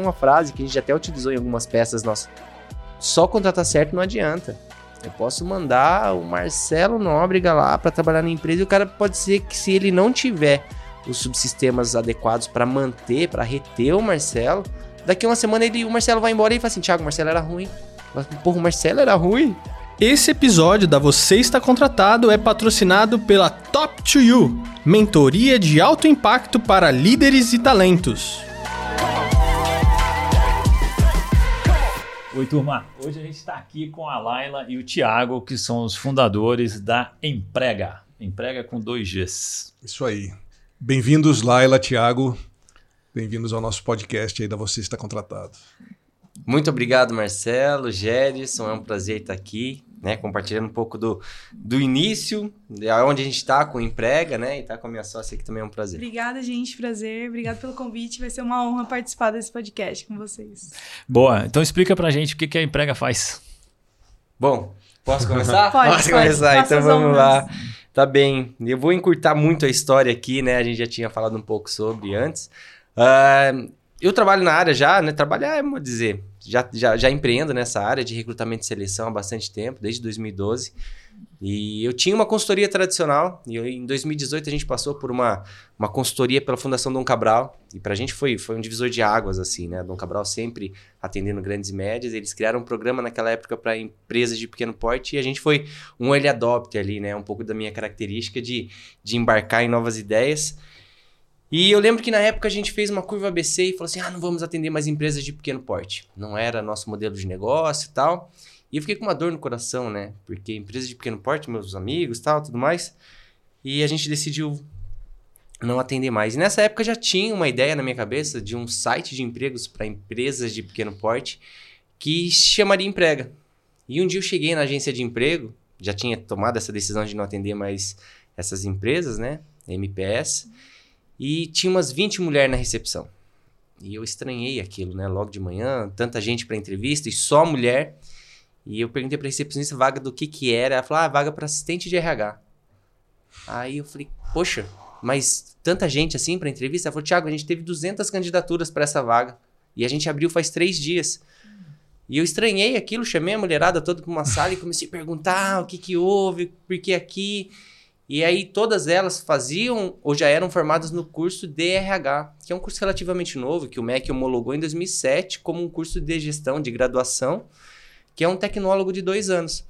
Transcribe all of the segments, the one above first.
uma frase que a gente até utilizou em algumas peças nossas. Só contratar certo não adianta. Eu posso mandar o Marcelo Nóbrega lá para trabalhar na empresa e o cara pode ser que se ele não tiver os subsistemas adequados para manter, para reter o Marcelo, daqui uma semana ele, o Marcelo vai embora e fala assim: Thiago, o Marcelo era ruim. Porra, o Marcelo era ruim. Esse episódio da Você Está Contratado é patrocinado pela Top to You, mentoria de alto impacto para líderes e talentos. Oi, turma. Hoje a gente está aqui com a Laila e o Tiago, que são os fundadores da Emprega. Emprega com dois Gs. Isso aí. Bem-vindos, Laila, Tiago. Bem-vindos ao nosso podcast aí da Você Está Contratado. Muito obrigado, Marcelo, Gerson. É um prazer estar aqui né, compartilhando um pouco do, do início, de onde a gente está com emprega, né, e tá com a minha sócia aqui também é um prazer. Obrigada, gente, prazer. Obrigado pelo convite. Vai ser uma honra participar desse podcast com vocês. Boa. Então explica pra gente o que, que a emprega faz. Bom, posso começar? pode, posso pode. começar. Faça Então vamos lá. Tá bem. Eu vou encurtar muito a história aqui, né? A gente já tinha falado um pouco sobre antes. Ah, eu trabalho na área já, né? Trabalhar, é, vou dizer, já, já, já empreendo nessa área de recrutamento e seleção há bastante tempo, desde 2012. E eu tinha uma consultoria tradicional, e eu- em 2018 a gente passou por uma, uma consultoria pela Fundação Dom Cabral, e pra gente foi, foi um divisor de águas, assim, né? Dom Cabral sempre atendendo grandes e médias, eles criaram um programa naquela época para empresas de pequeno porte, e a gente foi um early adopter ali, né? Um pouco da minha característica de, de embarcar em novas ideias. E eu lembro que na época a gente fez uma curva ABC e falou assim: ah, não vamos atender mais empresas de pequeno porte. Não era nosso modelo de negócio e tal. E eu fiquei com uma dor no coração, né? Porque empresas de pequeno porte, meus amigos tal, tudo mais. E a gente decidiu não atender mais. E nessa época já tinha uma ideia na minha cabeça de um site de empregos para empresas de pequeno porte que chamaria Emprega. E um dia eu cheguei na agência de emprego, já tinha tomado essa decisão de não atender mais essas empresas, né? MPS. E tinha umas 20 mulheres na recepção. E eu estranhei aquilo, né? Logo de manhã, tanta gente para entrevista e só mulher. E eu perguntei para recepcionista vaga do que que era. Ela falou: "Ah, vaga para assistente de RH". Aí eu falei: "Poxa, mas tanta gente assim para entrevista?". Ela falou: "Tiago, a gente teve 200 candidaturas para essa vaga e a gente abriu faz três dias". E eu estranhei aquilo, chamei a mulherada toda para uma sala e comecei a perguntar o que que houve, por que aqui. E aí todas elas faziam ou já eram formadas no curso DRH, que é um curso relativamente novo, que o MEC homologou em 2007 como um curso de gestão de graduação, que é um tecnólogo de dois anos.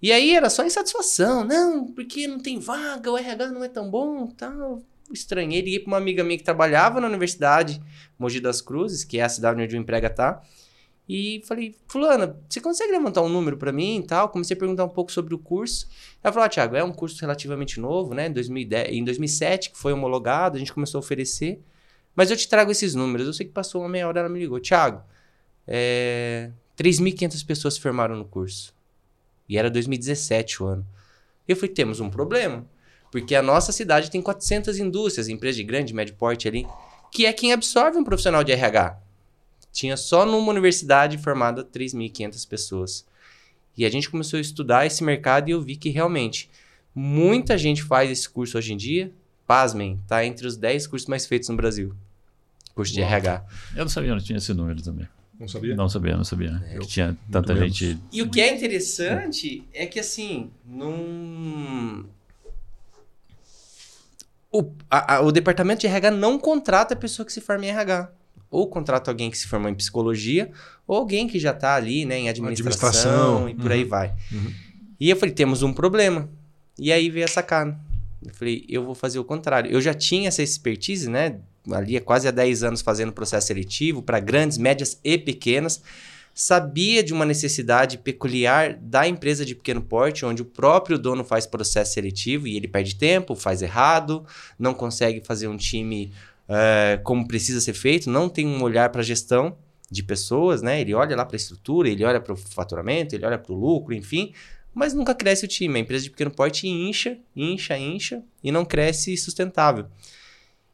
E aí era só insatisfação, não, porque não tem vaga, o RH não é tão bom, tal. Estranhei, liguei para uma amiga minha que trabalhava na universidade Mogi das Cruzes, que é a cidade onde o emprega tá, e falei, fulana, você consegue levantar um número para mim e tal? Comecei a perguntar um pouco sobre o curso. Ela falou, ah, Thiago, é um curso relativamente novo, né? Em, 2010, em 2007, que foi homologado, a gente começou a oferecer. Mas eu te trago esses números. Eu sei que passou uma meia hora, ela me ligou. Thiago, é... 3.500 pessoas se formaram no curso. E era 2017 o ano. Eu falei, temos um problema. Porque a nossa cidade tem 400 indústrias, empresas de grande, médio porte ali, que é quem absorve um profissional de RH. Tinha só numa universidade formada 3.500 pessoas. E a gente começou a estudar esse mercado e eu vi que realmente muita gente faz esse curso hoje em dia. Pasmem, tá entre os 10 cursos mais feitos no Brasil. Curso de Uau. RH. Eu não sabia, não tinha esse número também. Não sabia? Não sabia, não sabia. Que tinha tanta menos. gente. E o que é interessante é que, assim, não. O, a- a- o departamento de RH não contrata a pessoa que se forma em RH. Ou contrata alguém que se formou em psicologia, ou alguém que já está ali, né, em administração, Administração, e por aí uhum. vai. Uhum. E eu falei, temos um problema. E aí veio a sacada. Eu falei, eu vou fazer o contrário. Eu já tinha essa expertise, né? Ali há quase há 10 anos fazendo processo seletivo para grandes, médias e pequenas. Sabia de uma necessidade peculiar da empresa de pequeno porte, onde o próprio dono faz processo seletivo e ele perde tempo, faz errado, não consegue fazer um time eh, como precisa ser feito, não tem um olhar para a gestão de pessoas, né? Ele olha lá para a estrutura, ele olha para o faturamento, ele olha para o lucro, enfim, mas nunca cresce o time. A empresa de pequeno porte incha, incha, incha e não cresce sustentável.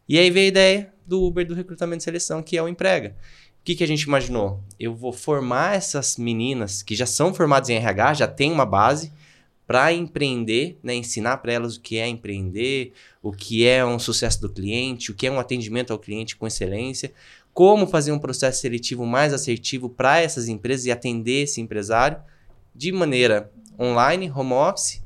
E aí veio a ideia do Uber do recrutamento e seleção, que é o Emprega. O que, que a gente imaginou? Eu vou formar essas meninas que já são formadas em RH, já tem uma base, para empreender, né? ensinar para elas o que é empreender, o que é um sucesso do cliente, o que é um atendimento ao cliente com excelência, como fazer um processo seletivo mais assertivo para essas empresas e atender esse empresário de maneira online, home office.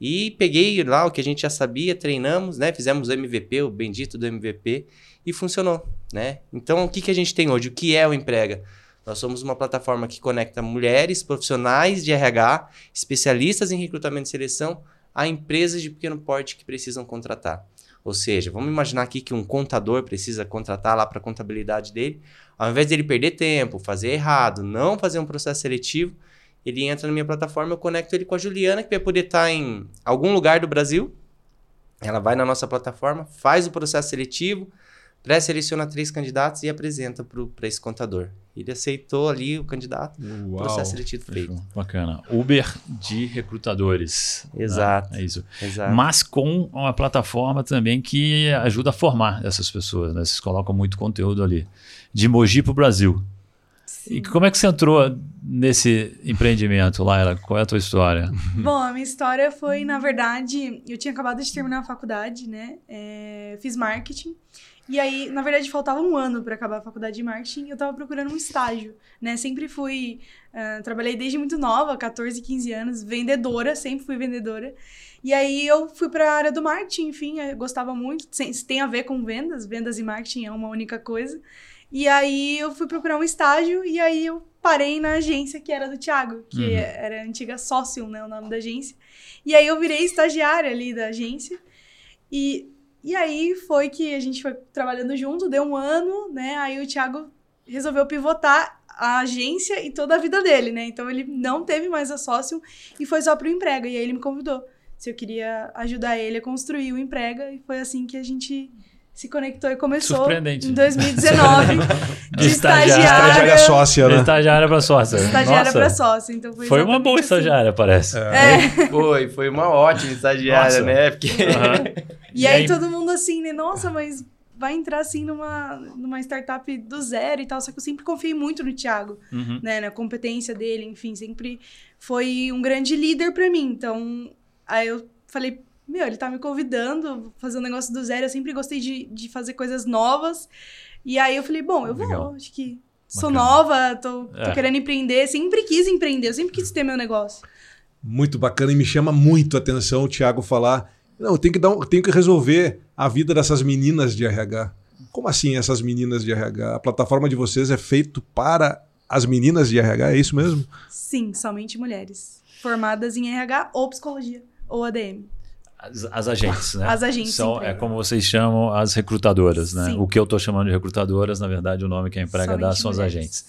E peguei lá o que a gente já sabia, treinamos, né? Fizemos o MVP, o bendito do MVP, e funcionou, né? Então, o que, que a gente tem hoje? O que é o Emprega? Nós somos uma plataforma que conecta mulheres, profissionais de RH, especialistas em recrutamento e seleção, a empresas de pequeno porte que precisam contratar. Ou seja, vamos imaginar aqui que um contador precisa contratar lá para a contabilidade dele. Ao invés dele perder tempo, fazer errado, não fazer um processo seletivo, ele entra na minha plataforma, eu conecto ele com a Juliana, que vai poder estar tá em algum lugar do Brasil. Ela vai na nossa plataforma, faz o processo seletivo, pré-seleciona três candidatos e apresenta para esse contador. Ele aceitou ali o candidato, o processo seletivo feito. Bacana. Uber de recrutadores. Né? Exato. Né? É isso. Exato. Mas com uma plataforma também que ajuda a formar essas pessoas. Né? Vocês colocam muito conteúdo ali. De Mogi para o Brasil. Sim. E como é que você entrou nesse empreendimento, Laila? Qual é a tua história? Bom, a minha história foi, na verdade, eu tinha acabado de terminar a faculdade, né? É, fiz marketing. E aí, na verdade, faltava um ano para acabar a faculdade de marketing. Eu tava procurando um estágio, né? Sempre fui. Uh, trabalhei desde muito nova, 14, 15 anos, vendedora, sempre fui vendedora. E aí eu fui para a área do marketing, enfim, gostava muito. Tem a ver com vendas, vendas e marketing é uma única coisa. E aí eu fui procurar um estágio e aí eu parei na agência que era do Thiago, que uhum. era a antiga sócio, né, o nome da agência. E aí eu virei estagiária ali da agência. E e aí foi que a gente foi trabalhando junto, deu um ano, né? Aí o Thiago resolveu pivotar a agência e toda a vida dele, né? Então ele não teve mais a sócio e foi só pro emprega. E aí ele me convidou se eu queria ajudar ele a construir o emprega. E foi assim que a gente se conectou e começou em 2019 de estagiária. Estagiária sócia, né? Estagiária para sócia. Estagiária para sócia. Então foi, foi uma boa assim. estagiária, parece. É. É. Foi, foi uma ótima estagiária, Nossa. né? Porque... Uhum. E, e aí, aí, todo mundo assim, né? Nossa, mas vai entrar assim numa, numa startup do zero e tal. Só que eu sempre confiei muito no Thiago, uhum. né? Na competência dele, enfim, sempre foi um grande líder para mim. Então, aí eu falei, meu, ele tá me convidando, fazer um negócio do zero. Eu sempre gostei de, de fazer coisas novas. E aí eu falei, bom, eu vou, Legal. acho que sou Bacana. nova, tô, tô é. querendo empreender. Sempre quis empreender, eu sempre quis ter meu negócio. Muito bacana e me chama muito a atenção o Thiago falar não, eu tenho que, dar um, tenho que resolver a vida dessas meninas de RH. Como assim essas meninas de RH? A plataforma de vocês é feito para as meninas de RH, é isso mesmo? Sim, somente mulheres. Formadas em RH ou psicologia, ou ADM. As, as agentes, né? As agentes. São, é como vocês chamam as recrutadoras, né? Sim. O que eu estou chamando de recrutadoras, na verdade, o nome que a emprega dá são mulheres. as agentes.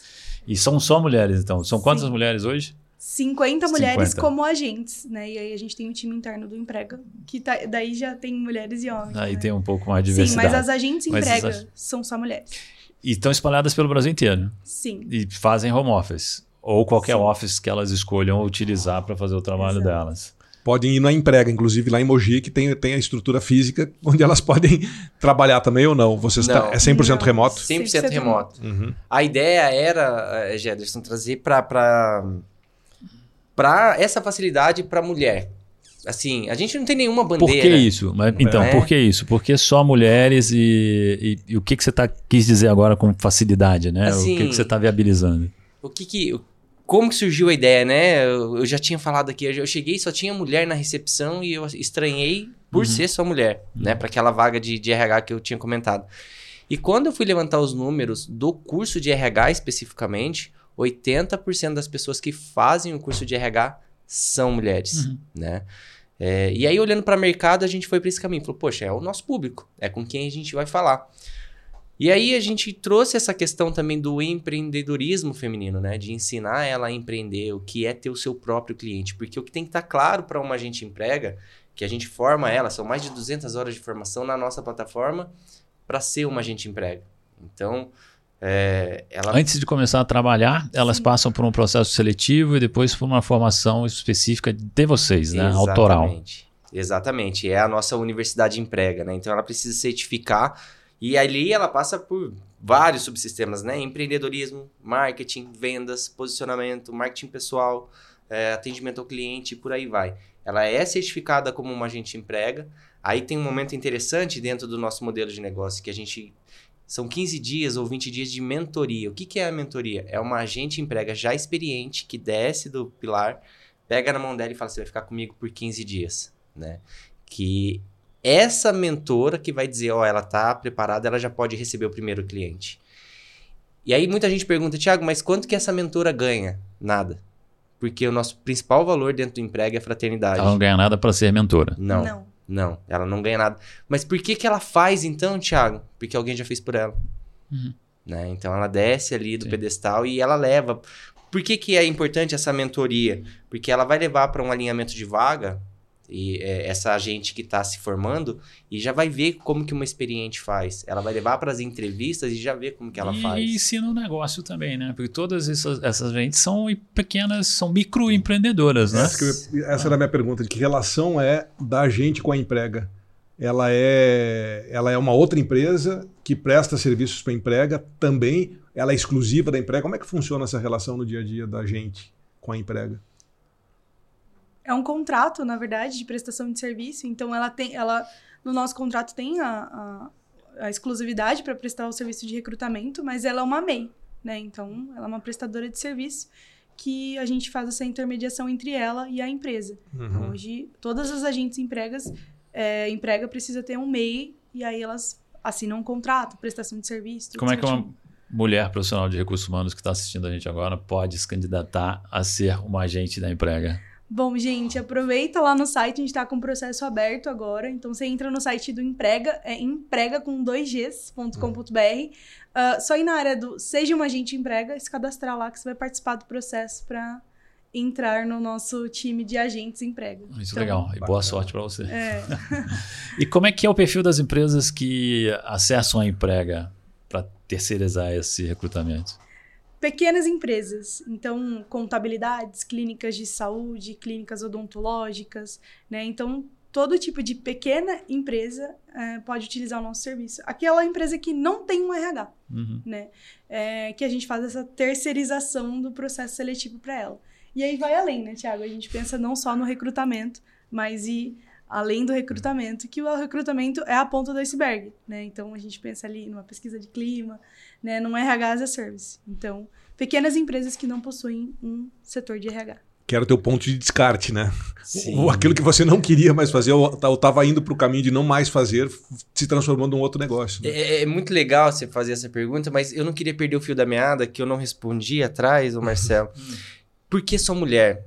E são só mulheres, então. São quantas Sim. mulheres hoje? 50 mulheres 50. como agentes, né? E aí a gente tem um time interno do Emprega, que tá, daí já tem mulheres e homens. Aí né? tem um pouco mais de diversidade. Sim, mas as agentes Emprega as... são só mulheres. E estão espalhadas pelo Brasil inteiro. Sim. E fazem home office. Ou qualquer Sim. office que elas escolham utilizar para fazer o trabalho Exato. delas. Podem ir na emprega, inclusive lá em Mogi, que tem, tem a estrutura física onde elas podem trabalhar também ou não? Vocês não, tá, é 100% não. remoto? 100%, 100% remoto. Uhum. A ideia era, Gederson, eh, trazer para para essa facilidade para mulher. Assim, a gente não tem nenhuma bandeira. Por que isso? Mas, então, é. por que isso? Porque só mulheres e, e, e, o que, que você tá, quis dizer agora com facilidade, né? Assim, o que, que você está viabilizando? O que que... Como que surgiu a ideia, né? Eu, eu já tinha falado aqui, eu cheguei só tinha mulher na recepção e eu estranhei por uhum. ser só mulher, uhum. né? Para aquela vaga de, de RH que eu tinha comentado. E quando eu fui levantar os números do curso de RH especificamente, 80% das pessoas que fazem o curso de RH são mulheres, uhum. né? É, e aí, olhando para o mercado, a gente foi para esse caminho. Falou, poxa, é o nosso público, é com quem a gente vai falar. E aí, a gente trouxe essa questão também do empreendedorismo feminino, né? De ensinar ela a empreender, o que é ter o seu próprio cliente. Porque o que tem que estar tá claro para uma agente emprega, que a gente forma ela, são mais de 200 horas de formação na nossa plataforma para ser uma agente emprega. Então, é, ela... Antes de começar a trabalhar, elas Sim. passam por um processo seletivo e depois por uma formação específica de vocês, né? Exatamente. Autoral. Exatamente. É a nossa universidade emprega, né? Então ela precisa certificar e ali ela passa por vários subsistemas, né? Empreendedorismo, marketing, vendas, posicionamento, marketing pessoal, é, atendimento ao cliente e por aí vai. Ela é certificada como uma agente emprega. Aí tem um momento interessante dentro do nosso modelo de negócio que a gente São 15 dias ou 20 dias de mentoria. O que, que é a mentoria? É uma agente emprega já experiente que desce do pilar, pega na mão dela e fala: você vai ficar comigo por 15 dias, né? Que essa mentora que vai dizer, ó, oh, ela tá preparada, ela já pode receber o primeiro cliente. E aí muita gente pergunta, Tiago, mas quanto que essa mentora ganha? Nada. Porque o nosso principal valor dentro do emprego é fraternidade. Ela não ganha nada para ser mentora. Não. Não. Não, ela não ganha nada. Mas por que, que ela faz então, Thiago? Porque alguém já fez por ela. Uhum. Né? Então ela desce ali do Sim. pedestal e ela leva. Por que, que é importante essa mentoria? Porque ela vai levar para um alinhamento de vaga e é, essa gente que está se formando e já vai ver como que uma experiente faz. Ela vai levar para as entrevistas e já ver como que ela e faz. E ensina o negócio também, né? Porque todas essas, essas gentes são pequenas, são microempreendedoras, né? Essa, essa era a minha pergunta, de que relação é da gente com a emprega? Ela é, ela é uma outra empresa que presta serviços para a emprega também, ela é exclusiva da emprega. Como é que funciona essa relação no dia a dia da gente com a emprega? É um contrato, na verdade, de prestação de serviço. Então, ela tem, ela, no nosso contrato tem a, a, a exclusividade para prestar o serviço de recrutamento, mas ela é uma MEI, né? Então, ela é uma prestadora de serviço que a gente faz essa intermediação entre ela e a empresa. Uhum. Então, hoje, todas as agentes empregas, é, emprega precisa ter um MEI e aí elas assinam um contrato, prestação de serviço. Como certinho. é que uma mulher profissional de recursos humanos que está assistindo a gente agora pode se candidatar a ser uma agente da emprega? Bom, gente, aproveita lá no site, a gente está com o processo aberto agora. Então, você entra no site do Emprega, é emprega com 2gs.com.br. Uh, ah, só ir na área do Seja uma Agente Emprega e se cadastrar lá que você vai participar do processo para entrar no nosso time de agentes emprega. Isso é então, legal. E boa sorte para você. É. e como é que é o perfil das empresas que acessam a emprega para terceirizar esse recrutamento? Pequenas empresas, então contabilidades, clínicas de saúde, clínicas odontológicas, né? Então todo tipo de pequena empresa é, pode utilizar o nosso serviço. Aquela empresa que não tem um RH, uhum. né? É, que a gente faz essa terceirização do processo seletivo para ela. E aí vai além, né, Tiago? A gente pensa não só no recrutamento, mas e além do recrutamento, que o recrutamento é a ponta do iceberg, né? Então a gente pensa ali numa pesquisa de clima, né, num RH as a service. Então, pequenas empresas que não possuem um setor de RH. Que era o teu ponto de descarte, né? Sim. Aquilo que você não queria mais fazer, ou estava indo para o caminho de não mais fazer, se transformando em um outro negócio. Né? É, é, muito legal você fazer essa pergunta, mas eu não queria perder o fio da meada, que eu não respondi atrás, o Marcelo. Por que sou mulher?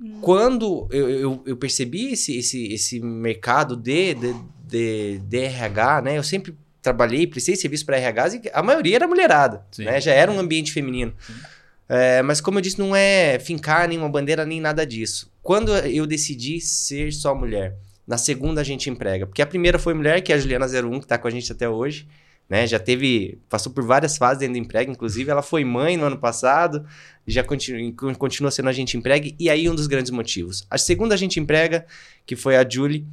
Hum. Quando eu, eu, eu, percebi esse, esse, esse mercado de, de, de, de RH, né? Eu sempre trabalhei, prestei serviço para RH e a maioria era mulherada, Sim. né? Já era um ambiente feminino. É, mas como eu disse, não é fincar nenhuma bandeira nem nada disso. Quando eu decidi ser só mulher, na segunda a gente emprega. Porque a primeira foi mulher, que é a Juliana 01, que está com a gente até hoje. Né? Já teve, passou por várias fases dentro do emprego, inclusive ela foi mãe no ano passado, já continua, continua sendo a gente emprega, e aí um dos grandes motivos. A segunda a gente emprega, que foi a Julie,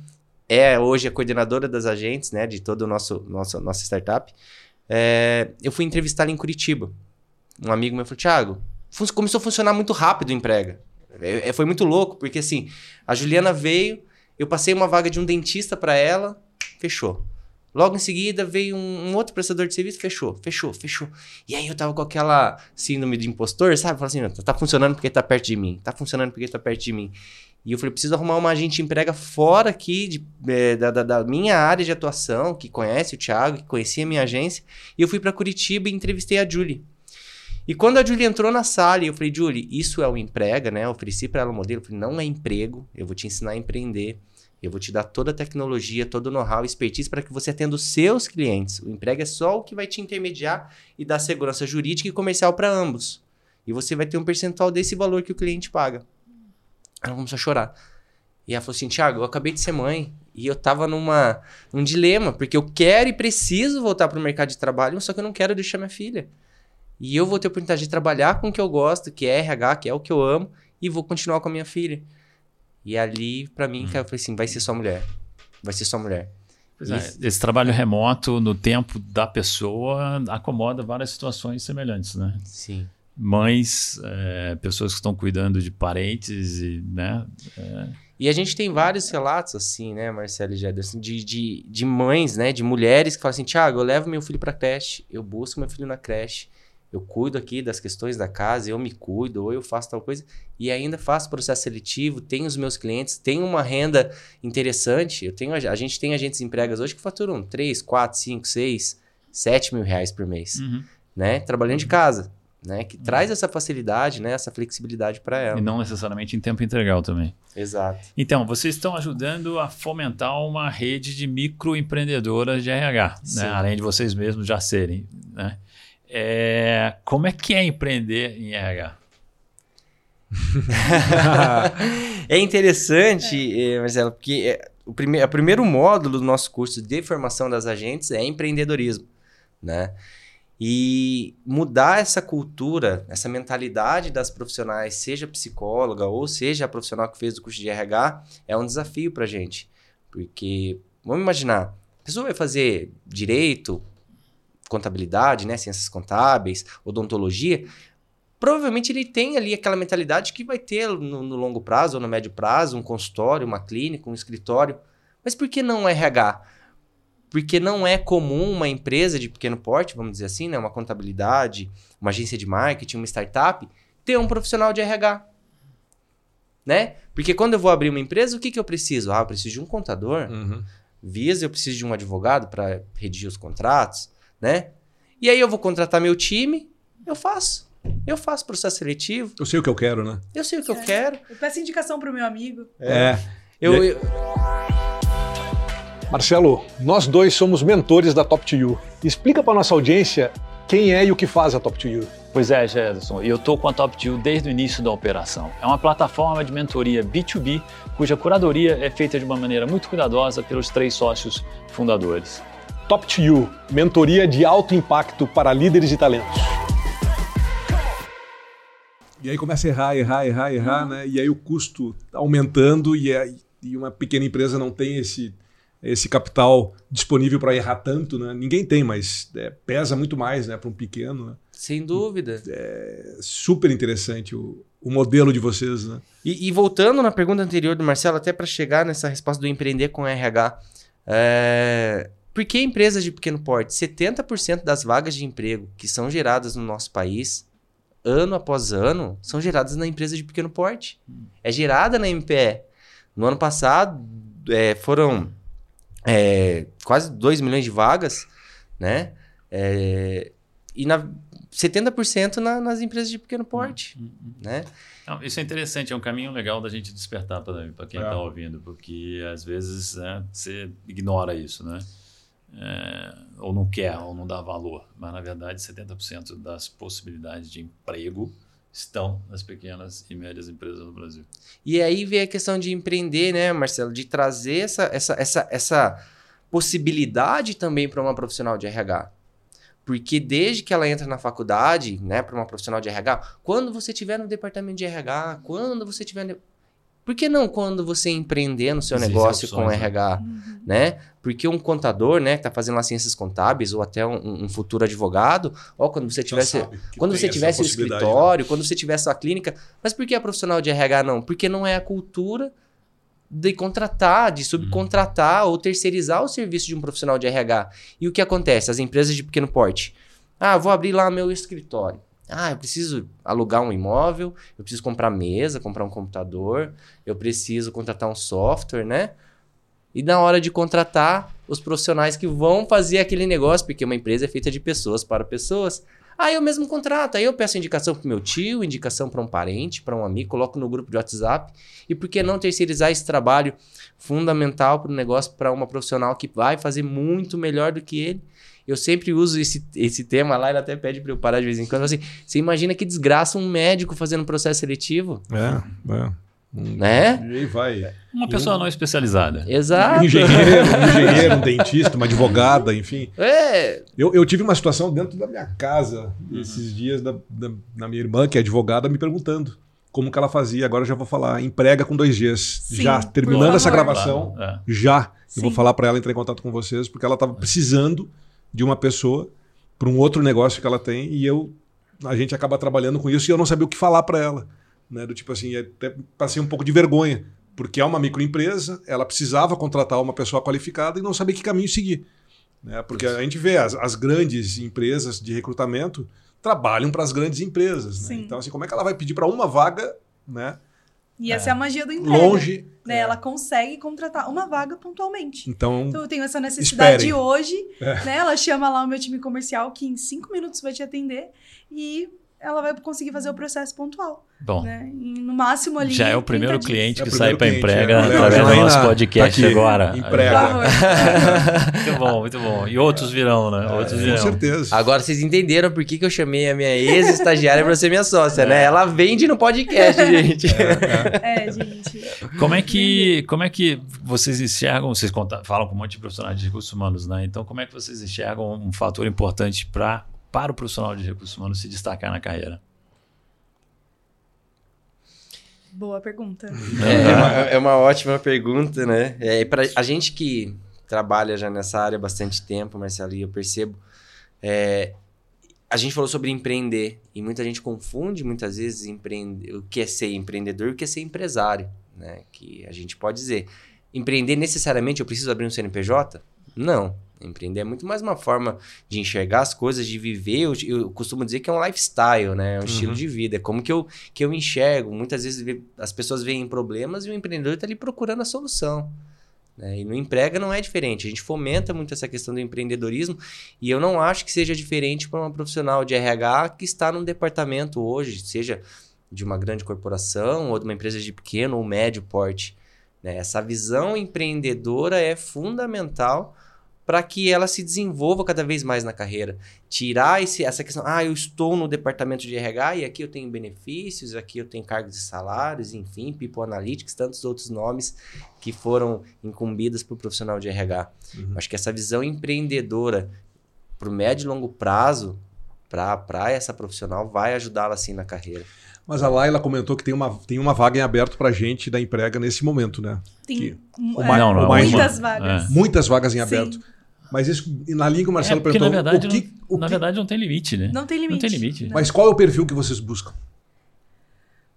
é hoje a coordenadora das agentes, né, de todo o nosso, nossa startup. É, eu fui entrevistá-la em Curitiba. Um amigo meu falou, Thiago, começou a funcionar muito rápido o emprega. É, é, foi muito louco, porque assim, a Juliana veio, eu passei uma vaga de um dentista para ela, fechou. Logo em seguida veio um, um, outro prestador de serviço, fechou, fechou, fechou. E aí eu tava com aquela síndrome de impostor, sabe? Falei assim, tá funcionando porque tá perto de mim, tá funcionando porque tá perto de mim. E eu falei, preciso arrumar uma agente emprega fora aqui de, é, da, da, da, minha área de atuação, que conhece o Thiago, que conhecia a minha agência. E eu fui para Curitiba e entrevistei a Julie. E quando a Julie entrou na sala, eu falei, Julie, isso é um emprega, né? Eu ofereci para ela o um modelo. Eu falei, não é emprego, eu vou te ensinar a empreender. Eu vou te dar toda a tecnologia, todo o know-how, expertise para que você atenda os seus clientes. O emprego é só o que vai te intermediar e dar segurança jurídica e comercial para ambos. E você vai ter um percentual desse valor que o cliente paga. Ela começou a chorar. E ela falou assim: Tiago, eu acabei de ser mãe e eu tava numa, num dilema, porque eu quero e preciso voltar para o mercado de trabalho, só que eu não quero deixar minha filha. E eu vou ter a oportunidade de trabalhar com o que eu gosto, que é RH, que é o que eu amo, e vou continuar com a minha filha. E ali, para mim, hum. cara, eu falei assim: vai ser só mulher. Vai ser só mulher. É, esse trabalho remoto no tempo da pessoa acomoda várias situações semelhantes, né? Sim mães, é, pessoas que estão cuidando de parentes e, né? É... E a gente tem vários relatos assim, né, Marcelo e Jederson, de, de, de mães, né, de mulheres que falam assim, Tiago, eu levo meu filho para creche, eu busco meu filho na creche, eu cuido aqui das questões da casa, eu me cuido, ou eu faço tal coisa, e ainda faço processo seletivo, tenho os meus clientes, tenho uma renda interessante, eu tenho, a gente tem agentes empregas hoje que faturam 3, 4, 5, 6, 7 mil reais por mês, Uhum. né, trabalhando de casa, né, que traz essa facilidade, né, essa flexibilidade para ela. E não necessariamente em tempo integral também. Exato. Então, vocês estão ajudando a fomentar uma rede de microempreendedoras de RH, né? além de vocês mesmos já serem. Né? É, como é que é empreender em RH? é interessante, eh, Marcelo, porque é, o, prime o primeiro módulo do nosso curso de formação das agentes é empreendedorismo, né? E mudar essa cultura, essa mentalidade das profissionais, seja psicóloga ou seja a profissional que fez o curso de RH, é um desafio pra gente. Porque, vamos imaginar, a pessoa vai fazer direito, contabilidade, né, ciências contábeis, odontologia, provavelmente ele tem ali aquela mentalidade que vai ter no, no longo prazo ou no médio prazo um consultório, uma clínica, um escritório. Mas por que não RH? Porque não é comum uma empresa de pequeno porte, vamos dizer assim, né, uma contabilidade, uma agência de marketing, uma startup, ter um profissional de RH. Né? Porque quando eu vou abrir uma empresa, o que, que eu preciso? Ah, eu preciso de um contador. Uhum. Visa, eu preciso de um advogado para redigir os contratos, né? E aí eu vou contratar meu time, eu faço. Eu faço processo seletivo, Eu sei o que eu quero, né? eu sei o que eu É. quero. Eu peço indicação pro meu amigo. É. Eu, E eu- Marcelo, nós dois somos mentores da Top 2 You. Explica para nossa audiência quem é e o que faz a Top 2 You. Pois é, Gerson, e eu estou com a Top 2 desde o início da operação. É uma plataforma de mentoria B2B, cuja curadoria é feita de uma maneira muito cuidadosa pelos três sócios fundadores. Top 2 You, mentoria de alto impacto para líderes e talentos. E aí começa a errar, errar, errar, errar, né? E aí o custo aumentando e, aí- e uma pequena empresa não tem esse, esse capital disponível para errar tanto, né? Ninguém tem, mas é, pesa muito mais, né? Para um pequeno. Né? sem dúvida. É super interessante o, o modelo de vocês, né? E, e voltando na pergunta anterior do Marcelo, até para chegar nessa resposta do empreender com RH, é... por que empresas de pequeno porte? 70% das vagas de emprego que são geradas no nosso país, ano após ano, são geradas na empresa de pequeno porte. É gerada na MPE. No ano passado, é, foram é, quase 2 milhões de vagas, né? É, e na, 70% na, nas empresas de pequeno porte, né? Não, isso é interessante, é um caminho legal da gente despertar para quem É. está ouvindo, porque às vezes né, você ignora isso, né? É, ou não quer, ou não dá valor. Mas, na verdade, 70% das possibilidades de emprego estão nas pequenas e médias empresas do Brasil. E aí vem a questão de empreender, né, Marcelo? De trazer essa, essa, essa, essa possibilidade também para uma profissional de RH. Porque desde que ela entra na faculdade, né, para uma profissional de RH, quando você estiver no departamento de RH, quando você estiver. Por que não quando você empreender no seu negócio com opções, né? RH, né? Porque um contador, né, que tá fazendo lá ciências contábeis ou até um, um futuro advogado, ó, quando você tivesse que quando você tivesse o possibilidade, né? escritório, quando você tivesse a clínica. Mas por que a profissional de RH não? Porque não é a cultura de contratar, de subcontratar ou terceirizar o serviço de um profissional de RH. E o que acontece? As empresas de pequeno porte. Ah, vou abrir lá meu escritório. Ah, eu preciso alugar um imóvel, eu preciso comprar mesa, comprar um computador, eu preciso contratar um software, né? E na hora de contratar os profissionais que vão fazer aquele negócio, porque uma empresa é feita de pessoas para pessoas. Aí eu mesmo contrato, aí eu peço indicação pro meu tio, indicação para um parente, para um amigo, coloco no grupo de WhatsApp. E por que não terceirizar esse trabalho fundamental para o negócio para uma profissional que vai fazer muito melhor do que ele? Eu sempre uso esse, esse tema lá, ele até pede para eu parar de vez em quando. Assim, você imagina que desgraça um médico fazendo processo seletivo, É, é. Um- né? E aí vai. Uma pessoa não especializada. Um Exato. engenheiro, um engenheiro, um dentista, uma advogada, enfim. É, Eu, eu tive uma situação dentro da minha casa esses dias da, da, da minha irmã, que é advogada, me perguntando como que ela fazia. Agora eu já vou falar. Emprega com dois Gs. Sim, já terminando essa gravação, Claro, é. já. Eu vou Sim. falar para ela entrar em contato com vocês, porque ela estava precisando de uma pessoa para um outro negócio que ela tem e eu a gente acaba trabalhando com isso e eu não sabia o que falar para ela, né? Do tipo assim, até passei um pouco de vergonha Porque é uma microempresa, ela precisava contratar uma pessoa qualificada e não sabia que caminho seguir. Né? Porque a gente vê as, as grandes empresas de recrutamento trabalham para as grandes empresas. Né? Então, assim, como é que ela vai pedir para uma vaga né, E essa é, a magia do emprego. longe? Né? É. Ela consegue contratar uma vaga pontualmente. Então, Então eu tenho essa necessidade Esperem. hoje, É. né? Ela chama lá o meu time comercial que em cinco minutos vai te atender e ela vai conseguir fazer o processo pontual, Bom, né? No máximo ali. já é o 30 primeiro cliente É que sai primeiro para emprega é. Léo através do nosso tá podcast aqui, agora. emprega. Favor. muito bom, muito bom. E outros virão, né? Outros com virão. certeza. Agora vocês entenderam por que, que eu chamei a minha ex-estagiária pra ser minha sócia, né? Ela vende no podcast, gente. É, gente. Como é que, como é que vocês enxergam, vocês conta- falam com um monte de profissionais de recursos humanos, né? Então, como é que vocês enxergam um fator importante pra, para o profissional de recursos humanos se destacar na carreira? Boa pergunta. É, uma, é uma ótima pergunta, né? É, pra, a gente que trabalha já nessa área há bastante tempo, Marcelo, e eu percebo, é, a gente falou sobre empreender e muita gente confunde muitas vezes empreender, o que é ser empreendedor e o que é ser empresário, né? Que a gente pode dizer, empreender necessariamente eu preciso abrir um CNPJ? Não. Empreender é muito mais uma forma de enxergar as coisas, de viver. Eu, eu costumo dizer que é um lifestyle, né? É um estilo de vida. É como que eu, que eu enxergo. Muitas vezes as pessoas veem problemas e o empreendedor está ali procurando a solução. né? E no emprega não é diferente. A gente fomenta muito essa questão do empreendedorismo e eu não acho que seja diferente para uma profissional de RH que está num departamento hoje, seja de uma grande corporação ou de uma empresa de pequeno ou médio porte. né? Essa visão empreendedora é fundamental para que ela se desenvolva cada vez mais na carreira. Tirar esse, essa questão, ah, eu estou no departamento de RH e aqui eu tenho benefícios, aqui eu tenho cargos e salários, enfim, People Analytics, tantos outros nomes que foram incumbidos para o profissional de RH. Acho que essa visão empreendedora para o médio e longo prazo, para essa profissional, vai ajudá-la assim na carreira. Mas a Laila comentou que tem uma, tem uma vaga em aberto pra gente da emprega nesse momento, né? Tem Que- um- o é, Não, não, o mais- muitas uma- vagas. é. Muitas vagas em Sim. Mas isso, na linha que o Marcelo É, porque perguntou, na verdade, o que, não, o na que- verdade não tem limite, né? Não tem limite. Não tem limite. mas qual é o perfil que vocês buscam?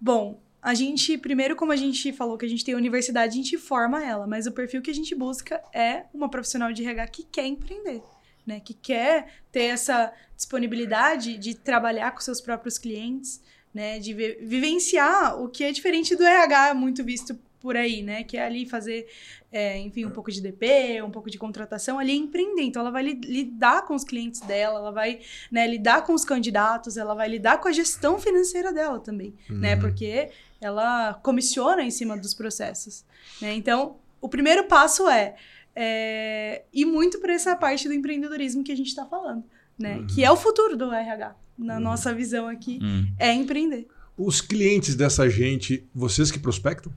Bom, a gente, primeiro, como a gente falou que a gente tem a universidade, a gente forma ela, mas o perfil que a gente busca é uma profissional de RH que quer empreender, né? Que quer ter essa disponibilidade de trabalhar com seus próprios clientes, né? De vi- vivenciar o que é diferente do RH muito visto por aí, né? Que é ali fazer, é, enfim, um pouco de DP, um pouco de contratação, ali empreender. Então, ela vai li- lidar com os clientes dela, ela vai né, lidar com os candidatos, ela vai lidar com a gestão financeira dela também, né? Porque ela comissiona em cima dos processos, né? Então, o primeiro passo é, é ir muito para essa parte do empreendedorismo que a gente está falando, né? Que é o futuro do RH, na nossa visão aqui, Hum. é empreender. Os clientes dessa gente, vocês que prospectam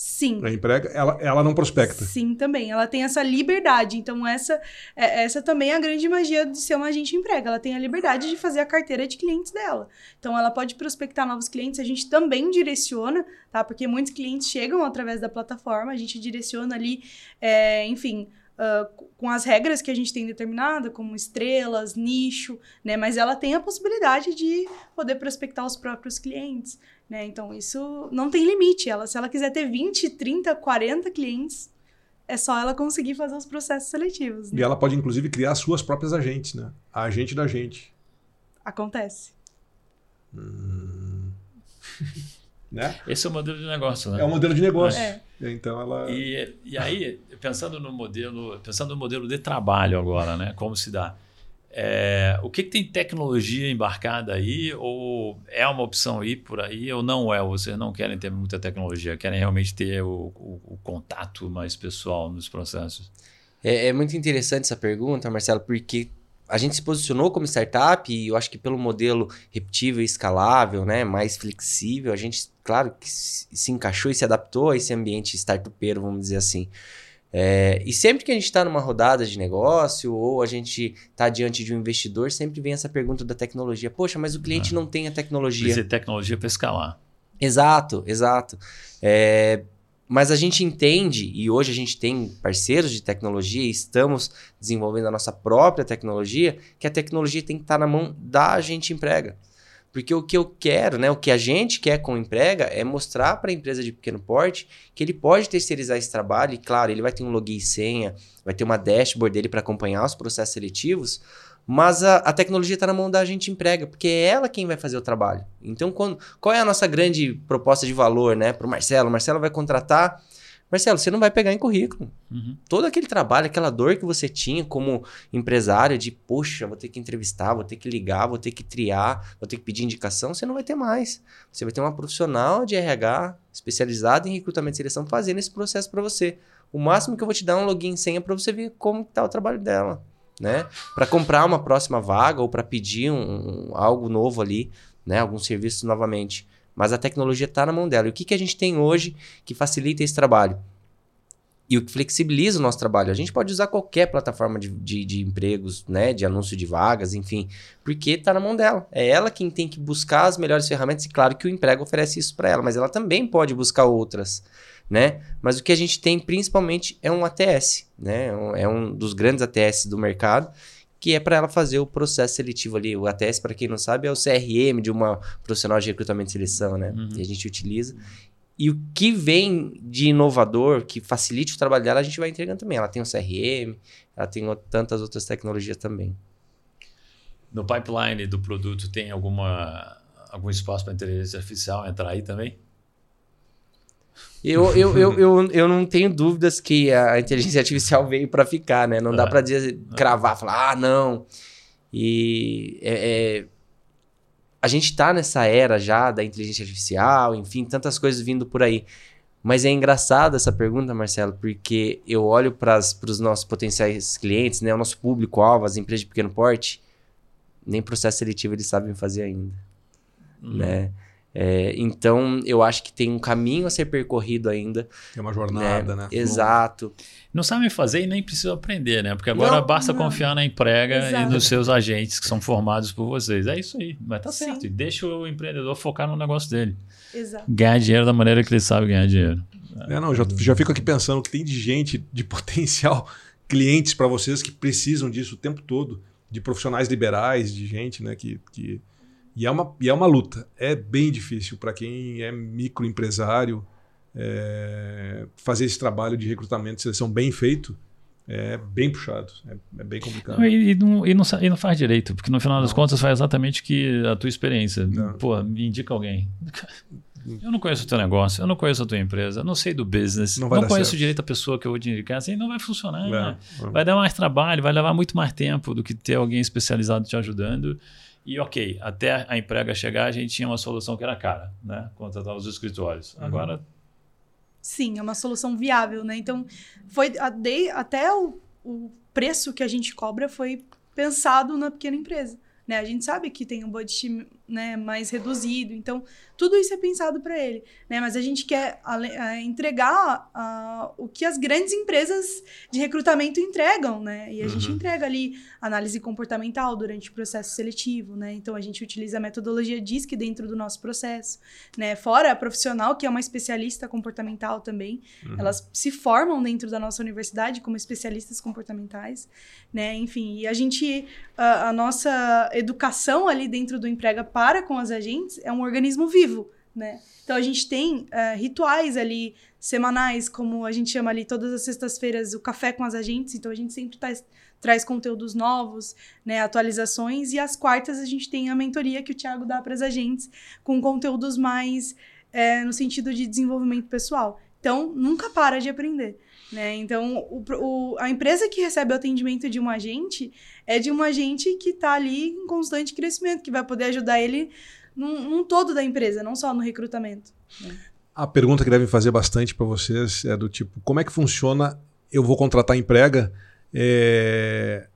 Sim. para emprega, ela, ela não prospecta. Sim, também. Ela tem essa liberdade. Então, essa, é- essa também é a grande magia de ser uma agente emprega. Ela tem a liberdade de fazer a carteira de clientes dela. Então, ela pode prospectar novos clientes. A gente também direciona, tá? Porque muitos clientes chegam através da plataforma. A gente direciona ali, é, enfim. ah, com as regras que a gente tem determinada, como estrelas, nicho, né? Mas ela tem a possibilidade de poder prospectar os próprios clientes, né? Então, isso não tem limite. Ela, se ela quiser ter 20, 30, 40 clientes, é só ela conseguir fazer os processos seletivos. E Né? ela pode, inclusive, criar suas próprias agentes, né? A agente da gente. Acontece. Né? Esse é o modelo de negócio, né? É um modelo de negócio. É. Então ela. E, e aí, pensando no modelo, pensando no modelo de trabalho agora, né? Como se dá? É, o que, que tem tecnologia embarcada aí? Ou é uma opção ir por aí ou não é? Vocês não querem ter muita tecnologia, querem realmente ter o, o- o contato mais pessoal nos processos? É, é muito interessante essa pergunta, Marcelo, porque a gente se posicionou como startup e eu acho que pelo modelo repetível e escalável, né, mais flexível, a gente, claro, que se encaixou e se adaptou a esse ambiente startupeiro, vamos dizer assim. É, e sempre que a gente está numa rodada de negócio ou a gente está diante de um investidor, sempre vem essa pergunta da tecnologia. Poxa, mas o cliente não tem a tecnologia. Precisa ter tecnologia para escalar. Exato, exato. É, mas a gente entende, e hoje a gente tem parceiros de tecnologia e estamos desenvolvendo a nossa própria tecnologia, que a tecnologia tem que estar na mão da gente emprega. Porque o que eu quero, né, o que a gente quer com o emprega é mostrar para a empresa de pequeno porte que ele pode terceirizar esse trabalho e claro, ele vai ter um login e senha, vai ter uma dashboard dele para acompanhar os processos seletivos, mas a, a tecnologia está na mão da gente emprega, porque é ela quem vai fazer o trabalho. Então, quando, qual é a nossa grande proposta de valor, né, para o Marcelo? O Marcelo vai contratar Marcelo, você não vai pegar em currículo. Uhum. Todo aquele trabalho, aquela dor que você tinha como empresário de, poxa, vou ter que entrevistar, vou ter que ligar, vou ter que triar, vou ter que pedir indicação, você não vai ter mais. Você vai ter uma profissional de RH especializada em recrutamento e seleção fazendo esse processo para você. O máximo que eu vou te dar é um login e senha para você ver como está o trabalho dela, né? Para comprar uma próxima vaga ou para pedir um, um, algo novo ali, né? Algum serviço novamente. Mas a tecnologia está na mão dela. E o que, que a gente tem hoje que facilita esse trabalho? E o que flexibiliza o nosso trabalho. A gente pode usar qualquer plataforma de, de, de empregos, né? De anúncio de vagas, enfim. Porque está na mão dela. É ela quem tem que buscar as melhores ferramentas. E claro que o emprego oferece isso para ela. Mas ela também pode buscar outras. Né? Mas o que a gente tem principalmente é um ATS, né? É um dos grandes ATS do mercado que é para ela fazer o processo seletivo ali. O ATS, para quem não sabe, é o CRM de uma profissional de recrutamento e seleção, né? Uhum. E a gente utiliza. E o que vem de inovador, que facilite o trabalho dela, a gente vai entregando também. Ela tem o CRM, ela tem tantas outras tecnologias também. No pipeline do produto tem alguma algum espaço para inteligência artificial entrar aí também? Eu, eu, eu, eu, eu não tenho dúvidas que a inteligência artificial veio para ficar, né? Não dá É. para dizer, cravar, falar, ah, não. E é, é, a gente tá nessa era já da inteligência artificial, enfim, tantas coisas vindo por aí. Mas é engraçado essa pergunta, Marcelo, porque eu olho para os nossos potenciais clientes, né? O nosso público-alvo, as empresas de pequeno porte, nem processo seletivo eles sabem fazer ainda, né? É, então, eu acho que tem um caminho a ser percorrido ainda. É uma jornada, né? Exato. Não sabem fazer e nem precisam aprender, né? Porque agora Não, basta não. confiar na emprega e Exato. nos seus agentes que são formados por vocês. É isso aí. Mas tá Sim. certo. E deixa o empreendedor focar no negócio dele. Exato. Ganhar dinheiro da maneira que ele sabe ganhar dinheiro. É, não, já, já fico aqui pensando que tem de gente, de potencial clientes para vocês que precisam disso o tempo todo, de profissionais liberais, de gente, né, que, que e é uma e é uma luta, é bem difícil para quem é microempresário é, fazer esse trabalho de recrutamento e seleção bem feito é bem puxado, é, é bem complicado. Não, E, e não, e, não, e não faz direito, porque no final das contas faz exatamente que a tua experiência. Não. Pô, me indica alguém. Eu não conheço o teu negócio, eu não conheço a tua empresa, eu não sei do business, Não não, conheço certo. direito a pessoa que eu vou te indicar, assim não vai funcionar. É, né? Vai dar mais trabalho, vai levar muito mais tempo do que ter alguém especializado te ajudando. E ok, até a emprega chegar, a gente tinha uma solução que era cara, né? Contratar os escritórios. Uhum. Agora, Sim, é uma solução viável, né? Então, foi até o, o preço que a gente cobra foi pensado na pequena empresa. Né? A gente sabe que tem um budget né, mais reduzido, então tudo isso é pensado para ele. Né? Mas a gente quer eh, entregar o que as grandes empresas de recrutamento entregam, né? E a gente Uhum. entrega ali análise comportamental durante o processo seletivo, né? Então a gente utiliza a metodologia DISC dentro do nosso processo, né? Fora a profissional, que é uma especialista comportamental também, elas se formam dentro da nossa universidade como especialistas comportamentais, né? Enfim, e a gente, a, a nossa educação ali dentro do emprega para com as agentes é um organismo vivo, né? Então a gente tem eh, rituais ali semanais, como a gente chama ali todas as sextas-feiras o café com as agentes, então a gente sempre traz, traz conteúdos novos, né, atualizações, e às quartas a gente tem a mentoria que o Thiago dá para as agentes com conteúdos mais eh, no sentido de desenvolvimento pessoal. Então, nunca para de aprender. Né? Então, o, o- a empresa que recebe o atendimento de um agente é de um agente que está ali em constante crescimento, que vai poder ajudar ele num, num todo da empresa, não só no recrutamento. A pergunta que devem fazer bastante para vocês é do tipo: como é que funciona? Eu vou contratar emprega. é,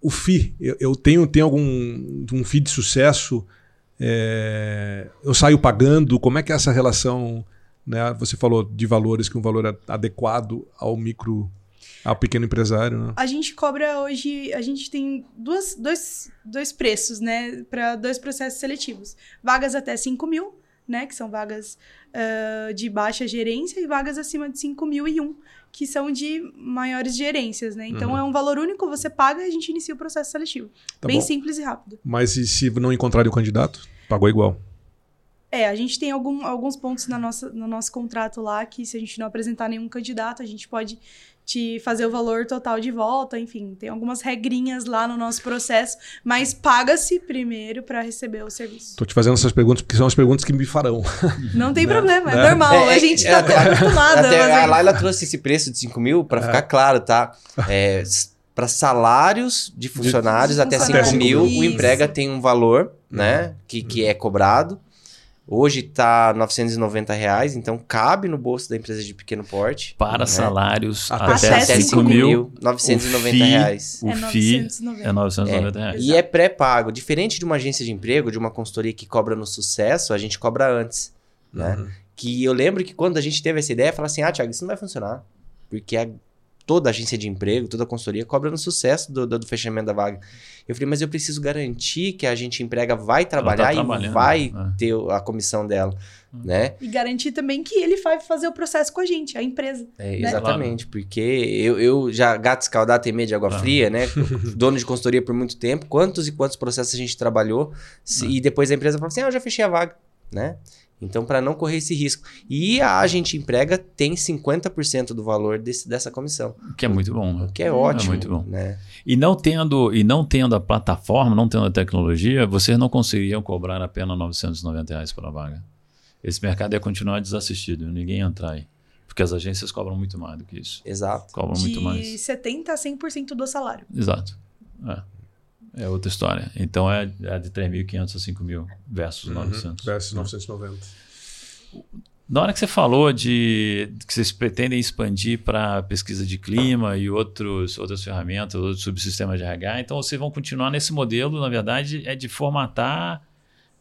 o FII, eu, eu tenho, tenho algum um FII de sucesso? é, eu saio pagando? Como é que é essa relação? Né? Você falou de valores, que um valor é adequado ao micro, ao pequeno empresário. Né? A gente cobra hoje, a gente tem duas, dois, dois preços, né, para dois processos seletivos. Vagas até 5 mil, né, que são vagas ah, de baixa gerência, e vagas acima de 5 mil e um, que são de maiores gerências, né. Então, Uhum. é um valor único, você paga e a gente inicia o processo seletivo. Tá Bem bom. simples e rápido. Mas e se não encontrarem o candidato? Pagou igual. É, a gente tem algum- alguns pontos na nossa, no nosso contrato lá que se a gente não apresentar nenhum candidato, a gente pode te fazer o valor total de volta, enfim, tem algumas regrinhas lá no nosso processo, mas paga-se primeiro para receber o serviço. Tô te fazendo essas perguntas porque são as perguntas que me farão. Não tem Né? problema, é, É. normal, É, a é, gente é, tá acostumada Até a a fazer Laila trouxe esse preço de 5 mil para ficar claro, tá? É, para salários de funcionários de até 5 funcionários, mil, o isso. emprega tem um valor, né? Que, que é cobrado. Hoje tá 990 reais, então cabe no bolso da empresa de pequeno porte. Para né? salários Até até, Até 5 cinco mil, 990 o FII reais. o É FII 990. é 990 reais. E é pré-pago. Diferente de uma agência de emprego, de uma consultoria que cobra no sucesso, a gente cobra antes, né? Uhum. Que eu lembro que quando a gente teve essa ideia, falou assim: ah, Thiago, isso não vai funcionar. Porque a- toda agência de emprego, toda consultoria cobra no sucesso do, do, do fechamento da vaga. Eu falei, mas eu preciso garantir que a gente emprega vai trabalhar e trabalhando, vai né? ter a comissão dela, né? E garantir também que ele vai fazer o processo com a gente, a empresa. É, Né? exatamente, porque eu, eu já, gato escaldado tem medo de água Ah. fria, né? Dono de consultoria por muito tempo, quantos e quantos processos a gente trabalhou, se- e depois a empresa fala assim, ah, eu já fechei a vaga, né? Então, para não correr esse risco. E a agente emprega tem 50% do valor desse, dessa comissão, Que é muito bom. né? o que é ótimo, muito bom. né? E não tendo e não tendo a plataforma, não tendo a tecnologia, vocês não conseguiriam cobrar apenas 990 reais pela vaga. Esse mercado ia continuar desassistido, ninguém ia entrar aí. Porque as agências cobram muito mais do que isso. Exato. Cobram De muito mais. 70% a 100% do salário. Exato. É. É outra história. Então é, é de 3.500 a 5.000 versus 900. Versus 990. Na hora que você falou de que vocês pretendem expandir para pesquisa de clima e outros, outras ferramentas, outros subsistemas de RH, então vocês vão continuar nesse modelo, na verdade, é de formatar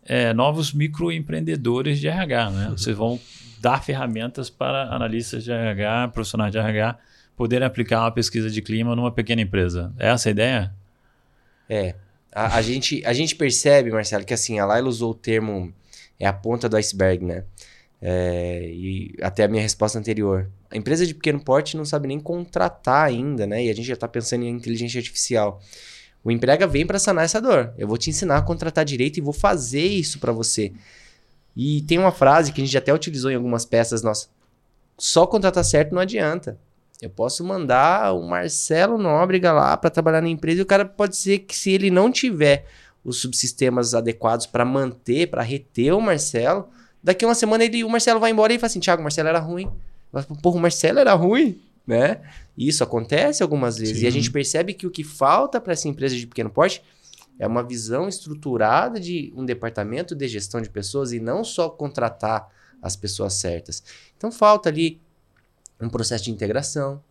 é, novos microempreendedores de RH. Né? Vocês vão dar ferramentas para analistas de RH, profissionais de RH, poderem aplicar uma pesquisa de clima numa pequena empresa. É essa a ideia? É. A, a gente, a gente percebe, Marcelo, que assim, a Laila usou o termo é a ponta do iceberg, né? É, e até a minha resposta anterior. A empresa de pequeno porte não sabe nem contratar ainda, né? E a gente já está pensando em inteligência artificial. O emprega vem para sanar essa dor. Eu vou te ensinar a contratar direito e vou fazer isso para você. E tem uma frase que a gente até utilizou em algumas peças nossas. Só contratar certo não adianta. Eu posso mandar o Marcelo Nóbrega lá para trabalhar na empresa e o cara pode ser que se ele não tiver os subsistemas adequados para manter, para reter o Marcelo, daqui a uma semana ele, o Marcelo vai embora e fala assim: Thiago, o Marcelo era ruim. Porra, o Marcelo era ruim, né? Isso acontece algumas vezes. E a Sim. gente percebe que o que falta para essa empresa de pequeno porte é uma visão estruturada de um departamento de gestão de pessoas e não só contratar as pessoas certas. Então falta ali um processo de integração.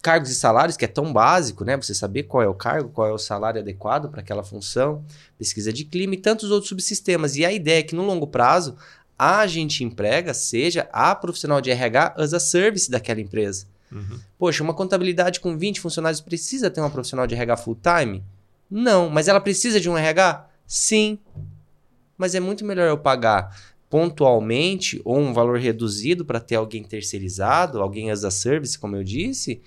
Cargos e salários, que é tão básico, né? Você saber qual é o cargo, qual é o salário adequado para aquela função, pesquisa de clima e tantos outros subsistemas. E a ideia é que no longo prazo a agente emprega seja a profissional de RH as a service daquela empresa. Poxa, uma contabilidade com 20 funcionários precisa ter uma profissional de RH full time? Não, mas ela precisa de um RH? Sim. Mas é muito melhor eu pagar pontualmente ou um valor reduzido para ter alguém terceirizado, alguém as a service, como eu disse,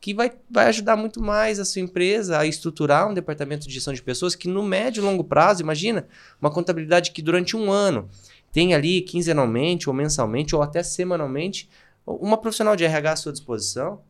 que vai, vai ajudar muito mais a sua empresa a estruturar um departamento de gestão de pessoas que no médio e longo prazo, imagina, uma contabilidade que durante um ano tem ali quinzenalmente ou mensalmente ou até semanalmente uma profissional de RH à sua disposição,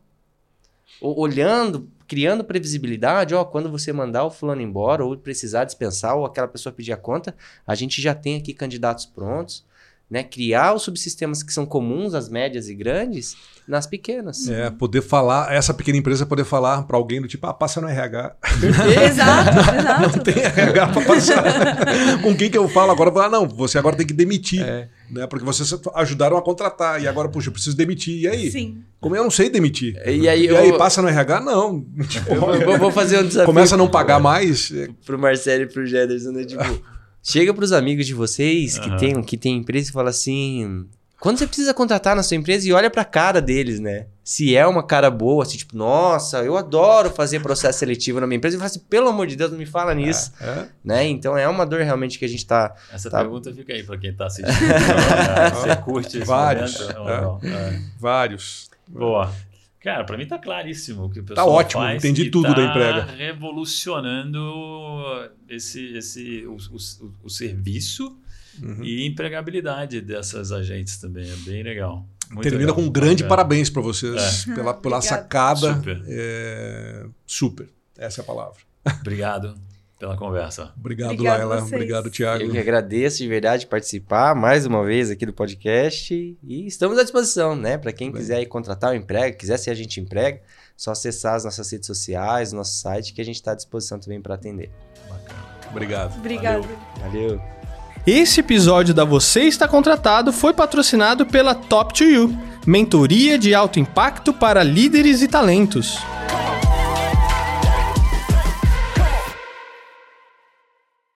olhando, criando previsibilidade, ó, quando você mandar o fulano embora ou precisar dispensar ou aquela pessoa pedir a conta, a gente já tem aqui candidatos prontos, né? Criar os subsistemas que são comuns às médias e grandes nas pequenas. É, poder falar, essa pequena empresa poder falar para alguém do tipo, ah, passa no RH. exato, exato. Não tem RH para passar. Com quem que eu falo agora? Ah, não, você agora tem que demitir. É. Né? Porque vocês ajudaram a contratar. E agora, puxa, eu preciso demitir. E aí? Sim. Como eu não sei demitir. E aí, E eu, aí, passa no RH? Não. Tipo, eu vou- fazer um desafio começa a não pagar mais. é, pro Marcelo e pro Jederson, né? Tipo, chega pros amigos de vocês que Aham. tem, que tem empresa e fala assim: quando você precisa contratar na sua empresa e olha pra cara deles, né? Se é uma cara boa, assim, tipo, nossa, eu adoro fazer processo seletivo na minha empresa, e fala assim, pelo amor de Deus, não me fala nisso, É. né? Então é uma dor realmente que a gente tá. Essa Tá. pergunta fica aí para quem está assistindo. Você curte esse Vários. momento? ou não? É. Vários. Boa. Cara, pra mim tá claríssimo o que o Tá pessoal ótimo, faz entendi tudo tá da emprega. revolucionando esse, esse, o, o, o serviço Uhum. e empregabilidade dessas agentes também. É bem legal. Muito Termina legal. com um grande Bacana. parabéns para vocês pela, pela Obrigada. sacada. Super. É, super. Essa é a palavra. Obrigado pela conversa. Obrigado, Obrigada a Laila. vocês. Obrigado, Thiago. Eu que agradeço de verdade participar mais uma vez aqui do podcast e estamos à disposição, né? Para quem Bem. quiser ir contratar o emprego, quiser ser agente emprega, só acessar as nossas redes sociais, nosso site que a gente está à disposição também para atender. Obrigado. Obrigada. Valeu. Esse episódio da Você Está Contratado foi patrocinado pela Top 2 You, mentoria de alto impacto para líderes e talentos.